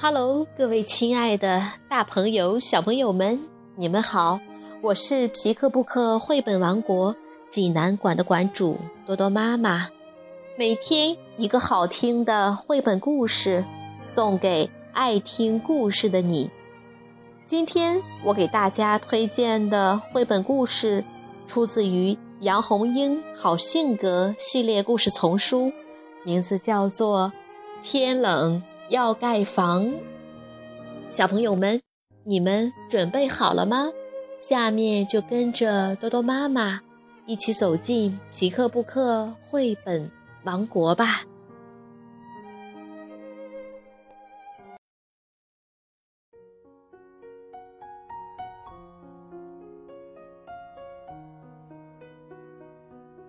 Hello，各位亲爱的大朋友、小朋友们，你们好！我是皮克布克绘本王国济南馆的馆主多多妈妈。每天一个好听的绘本故事，送给爱听故事的你。今天我给大家推荐的绘本故事，出自于杨红樱好性格系列故事丛书，名字叫做《天冷》。要盖房，小朋友们，你们准备好了吗？下面就跟着多多妈妈一起走进皮克布克绘本王国吧。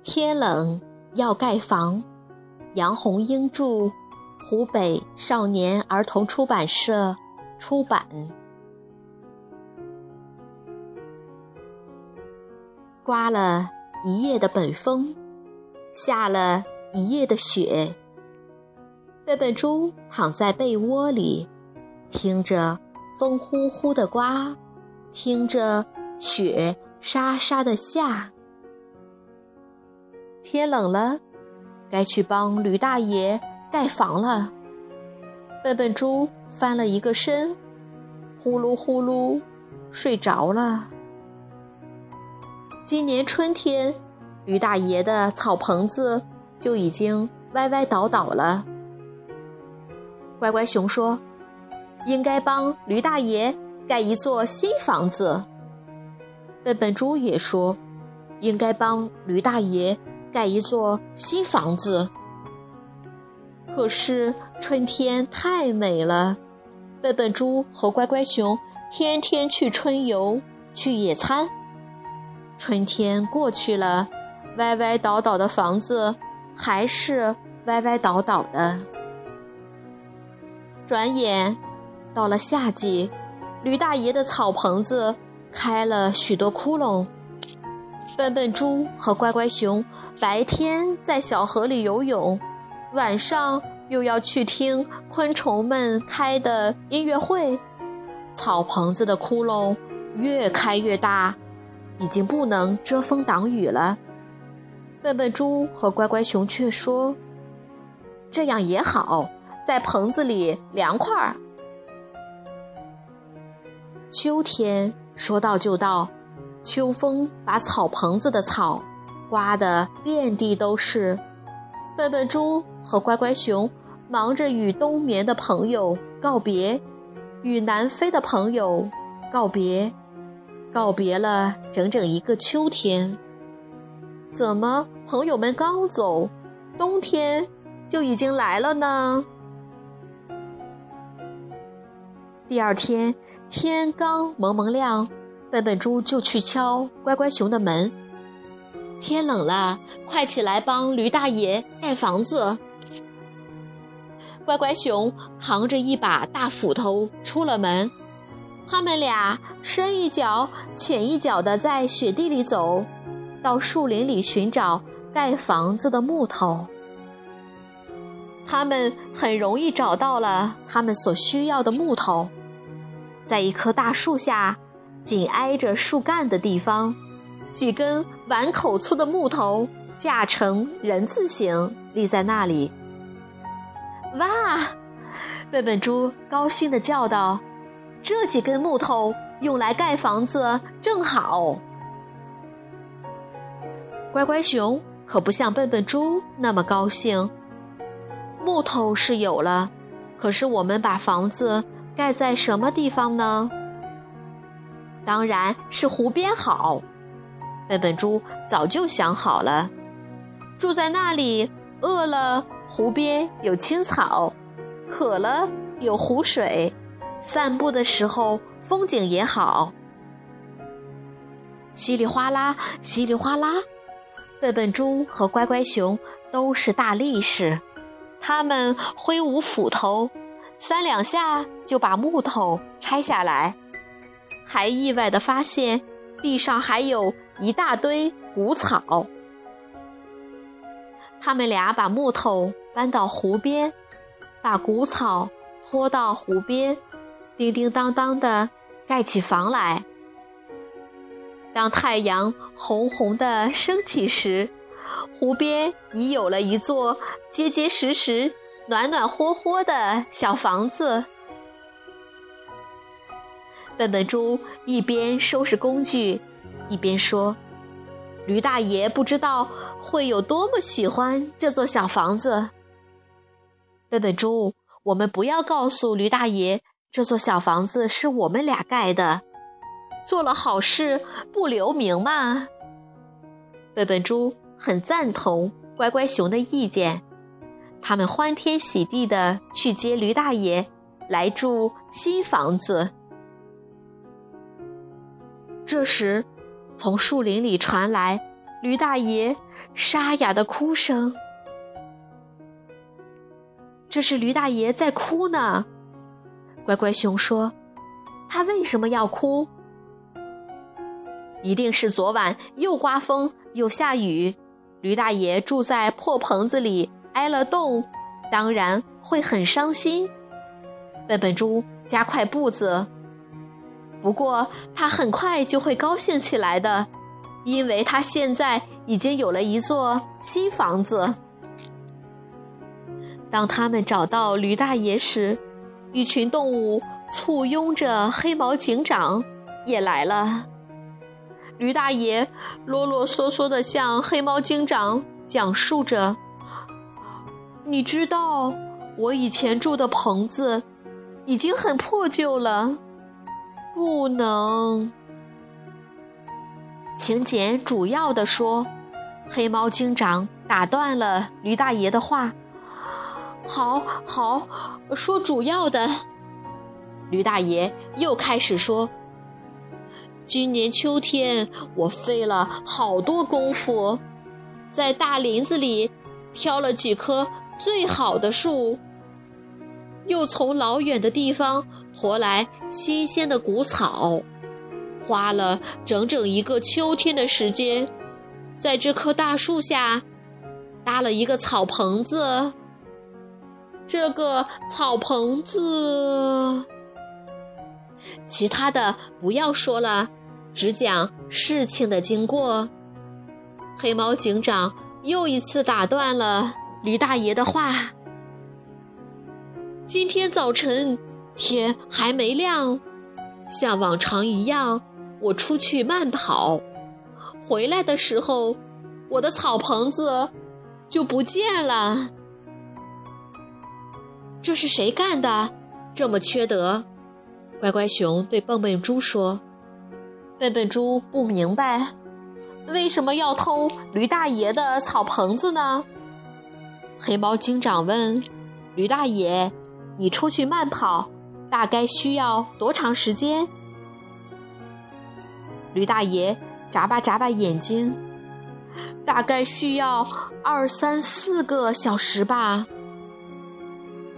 天冷要盖房，杨红樱著。湖北少年儿童出版社出版。刮了一夜的北风，下了一夜的雪。笨笨猪躺在被窝里，听着风呼呼的刮，听着雪沙沙的下。天冷了，该去帮吕大爷。盖房了，笨笨猪翻了一个身，呼噜呼噜睡着了。今年春天，驴大爷的草棚子就已经歪歪倒倒了。乖乖熊说：“应该帮驴大爷盖一座新房子。”笨笨猪也说：“应该帮驴大爷盖一座新房子。”可是春天太美了，笨笨猪和乖乖熊天天去春游、去野餐。春天过去了，歪歪倒倒的房子还是歪歪倒倒的。转眼到了夏季，驴大爷的草棚子开了许多窟窿。笨笨猪和乖乖熊白天在小河里游泳。晚上又要去听昆虫们开的音乐会，草棚子的窟窿越开越大，已经不能遮风挡雨了。笨笨猪和乖乖熊却说：“这样也好，在棚子里凉快儿。”秋天说到就到，秋风把草棚子的草刮得遍地都是。笨笨猪和乖乖熊忙着与冬眠的朋友告别，与南飞的朋友告别，告别了整整一个秋天。怎么，朋友们刚走，冬天就已经来了呢？第二天天刚蒙蒙亮，笨笨猪就去敲乖乖熊的门。天冷了，快起来帮驴大爷盖房子。乖乖熊扛着一把大斧头出了门，他们俩深一脚浅一脚的在雪地里走，到树林里寻找盖房子的木头。他们很容易找到了他们所需要的木头，在一棵大树下，紧挨着树干的地方。几根碗口粗的木头架成人字形立在那里。哇！笨笨猪高兴地叫道：“这几根木头用来盖房子正好。”乖乖熊可不像笨笨猪那么高兴。木头是有了，可是我们把房子盖在什么地方呢？当然是湖边好。笨笨猪早就想好了，住在那里，饿了湖边有青草，渴了有湖水，散步的时候风景也好。稀里哗啦，稀里哗啦，笨笨猪和乖乖熊都是大力士，他们挥舞斧头，三两下就把木头拆下来，还意外的发现。地上还有一大堆谷草，他们俩把木头搬到湖边，把谷草拖到湖边，叮叮当当的盖起房来。当太阳红红的升起时，湖边已有了一座结结实实、暖暖和和的小房子。笨笨猪一边收拾工具，一边说：“驴大爷不知道会有多么喜欢这座小房子。”笨笨猪，我们不要告诉驴大爷，这座小房子是我们俩盖的。做了好事不留名嘛。笨笨猪很赞同乖乖熊的意见，他们欢天喜地的去接驴大爷来住新房子。这时，从树林里传来驴大爷沙哑的哭声。这是驴大爷在哭呢，乖乖熊说：“他为什么要哭？一定是昨晚又刮风又下雨，驴大爷住在破棚子里挨了冻，当然会很伤心。”笨笨猪加快步子，不过他很快就会高兴起来的，因为他现在已经有了一座新房子。当他们找到驴大爷时，一群动物簇拥着黑毛警长也来了。驴大爷啰啰嗦嗦地向黑猫警长讲述着：“你知道，我以前住的棚子已经很破旧了，不能。”请简主要的说，黑猫警长打断了驴大爷的话。好好说主要的，驴大爷又开始说：“今年秋天，我费了好多功夫，在大林子里挑了几棵最好的树，又从老远的地方驮来新鲜的谷草，花了整整一个秋天的时间，在这棵大树下搭了一个草棚子。”这个草棚子，其他的不要说了，只讲事情的经过。黑猫警长又一次打断了驴大爷的话。今天早晨天还没亮，像往常一样，我出去慢跑，回来的时候，我的草棚子就不见了。这是谁干的？这么缺德！乖乖熊对笨笨猪说：“笨笨猪不明白，为什么要偷驴大爷的草棚子呢？”黑猫警长问：“驴大爷，你出去慢跑，大概需要多长时间？”驴大爷眨巴眨巴眼睛：“大概需要二三四个小时吧。”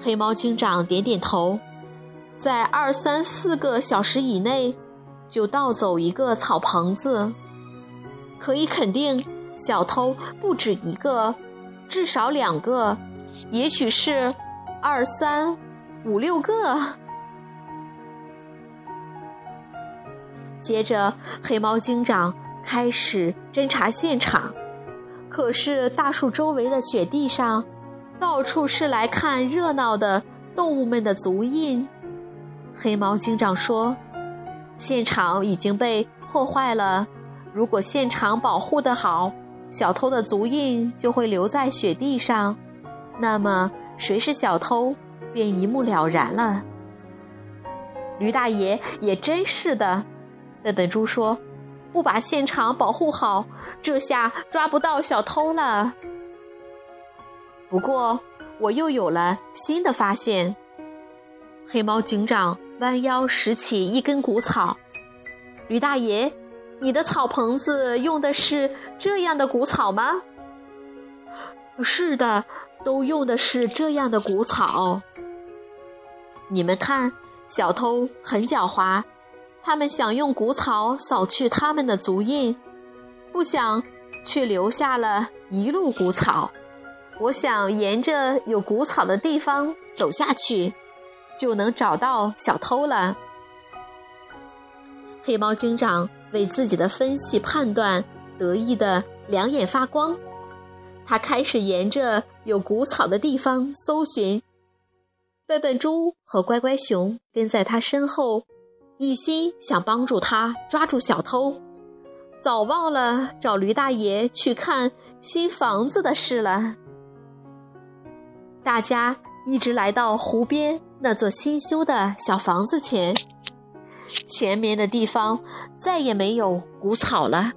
黑猫警长点点头，在二三四个小时以内就盗走一个草棚子，可以肯定，小偷不止一个，至少两个，也许是二三五六个。接着，黑猫警长开始侦查现场，可是大树周围的雪地上。到处是来看热闹的动物们的足印。黑猫警长说：“现场已经被破坏了。如果现场保护得好，小偷的足印就会留在雪地上，那么谁是小偷便一目了然了。”驴大爷也真是的，笨笨猪说：“不把现场保护好，这下抓不到小偷了。”不过，我又有了新的发现。黑猫警长弯腰拾起一根谷草。驴大爷，你的草棚子用的是这样的谷草吗？是的，都用的是这样的谷草。你们看，小偷很狡猾，他们想用谷草扫去他们的足印，不想，却留下了一路谷草。我想沿着有谷草的地方走下去，就能找到小偷了。黑猫警长为自己的分析判断得意的两眼发光，他开始沿着有谷草的地方搜寻。笨笨猪和乖乖熊跟在他身后，一心想帮助他抓住小偷，早忘了找驴大爷去看新房子的事了。大家一直来到湖边那座新修的小房子前，前面的地方再也没有谷草了，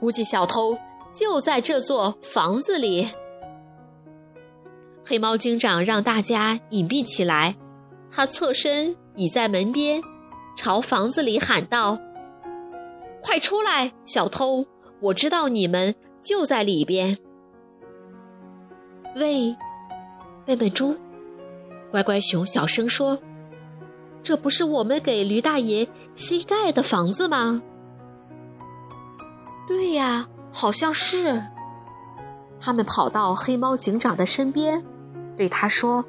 估计小偷就在这座房子里。黑猫警长让大家隐蔽起来，他侧身倚在门边，朝房子里喊道：“快出来，小偷！我知道你们就在里边。”喂，笨笨猪，乖乖熊小声说：“这不是我们给驴大爷新盖的房子吗？”“对呀，好像是。”他们跑到黑猫警长的身边。对他说：“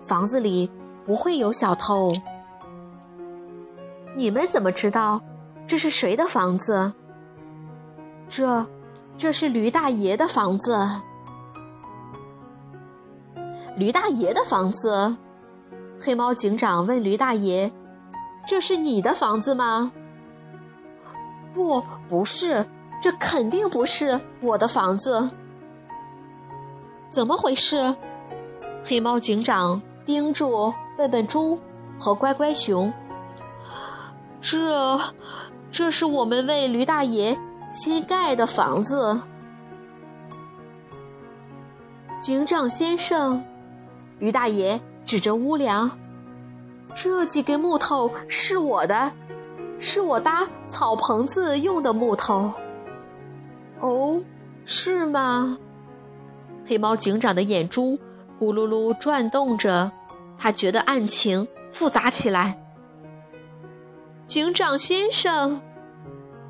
房子里不会有小偷。你们怎么知道这是谁的房子？这，这是驴大爷的房子。驴大爷的房子。”黑猫警长问驴大爷：“这是你的房子吗？”“不，不是，这肯定不是我的房子。怎么回事？”黑猫警长盯住笨笨猪和乖乖熊。这，这是我们为驴大爷新盖的房子。警长先生，驴大爷指着屋梁，这几根木头是我的，是我搭草棚子用的木头。哦，是吗？黑猫警长的眼珠。咕噜噜转动着，他觉得案情复杂起来。警长先生，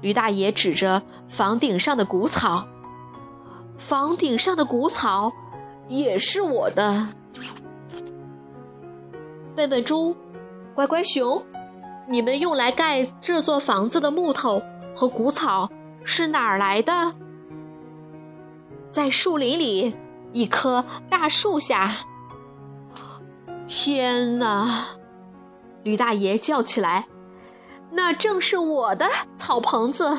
驴大爷指着房顶上的谷草，房顶上的谷草也是我的。笨笨猪，乖乖熊，你们用来盖这座房子的木头和谷草是哪儿来的？在树林里。一棵大树下，天哪！驴大爷叫起来：“那正是我的草棚子。”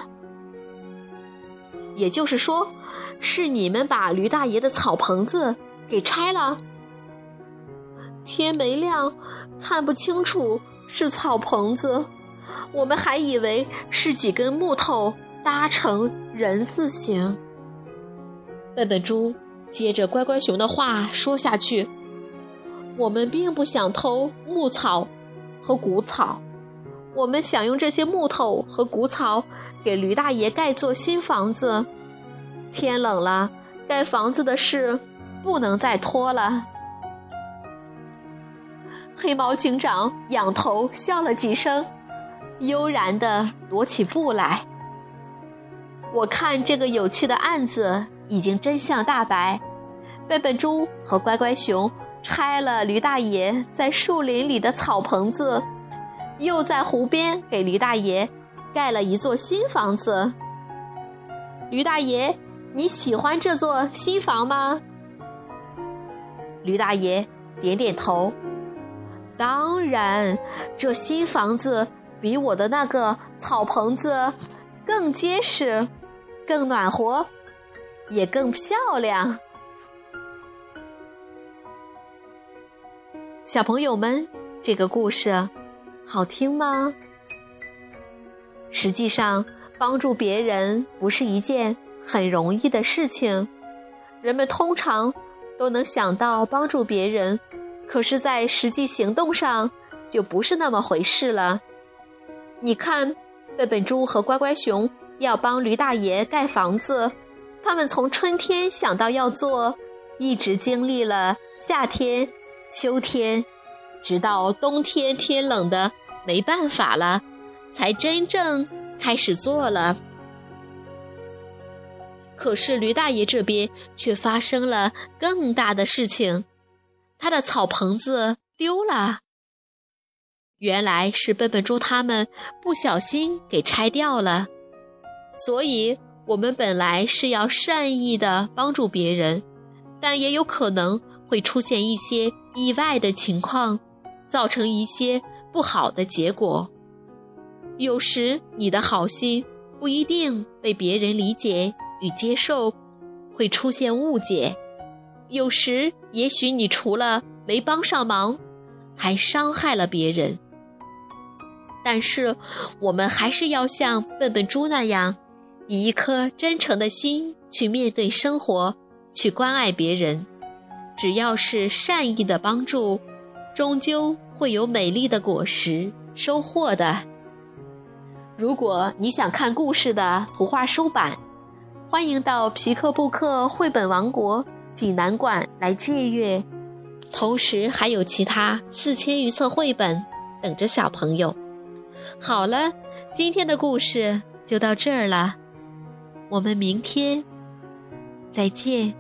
也就是说，是你们把驴大爷的草棚子给拆了。天没亮，看不清楚是草棚子，我们还以为是几根木头搭成人字形。笨笨猪。接着，乖乖熊的话说下去：“我们并不想偷木草和谷草，我们想用这些木头和谷草给驴大爷盖座新房子。天冷了，盖房子的事不能再拖了。”黑猫警长仰头笑了几声，悠然地踱起步来。我看这个有趣的案子。已经真相大白，笨笨猪和乖乖熊拆了驴大爷在树林里的草棚子，又在湖边给驴大爷盖了一座新房子。驴大爷，你喜欢这座新房吗？驴大爷点点头。当然，这新房子比我的那个草棚子更结实，更暖和。也更漂亮。小朋友们，这个故事好听吗？实际上，帮助别人不是一件很容易的事情。人们通常都能想到帮助别人，可是，在实际行动上就不是那么回事了。你看，笨笨猪和乖乖熊要帮驴大爷盖房子。他们从春天想到要做，一直经历了夏天、秋天，直到冬天天冷的没办法了，才真正开始做了。可是驴大爷这边却发生了更大的事情，他的草棚子丢了。原来是笨笨猪他们不小心给拆掉了，所以我们本来是要善意的帮助别人，但也有可能会出现一些意外的情况，造成一些不好的结果。有时你的好心不一定被别人理解与接受，会出现误解；有时也许你除了没帮上忙，还伤害了别人。但是，我们还是要像笨笨猪那样，以一颗真诚的心去面对生活，去关爱别人。只要是善意的帮助，终究会有美丽的果实收获的。如果你想看故事的图画书版，欢迎到皮克布克绘本王国济南馆来借阅，同时还有其他四千余册绘本等着小朋友。好了，今天的故事就到这儿了，我们明天再见。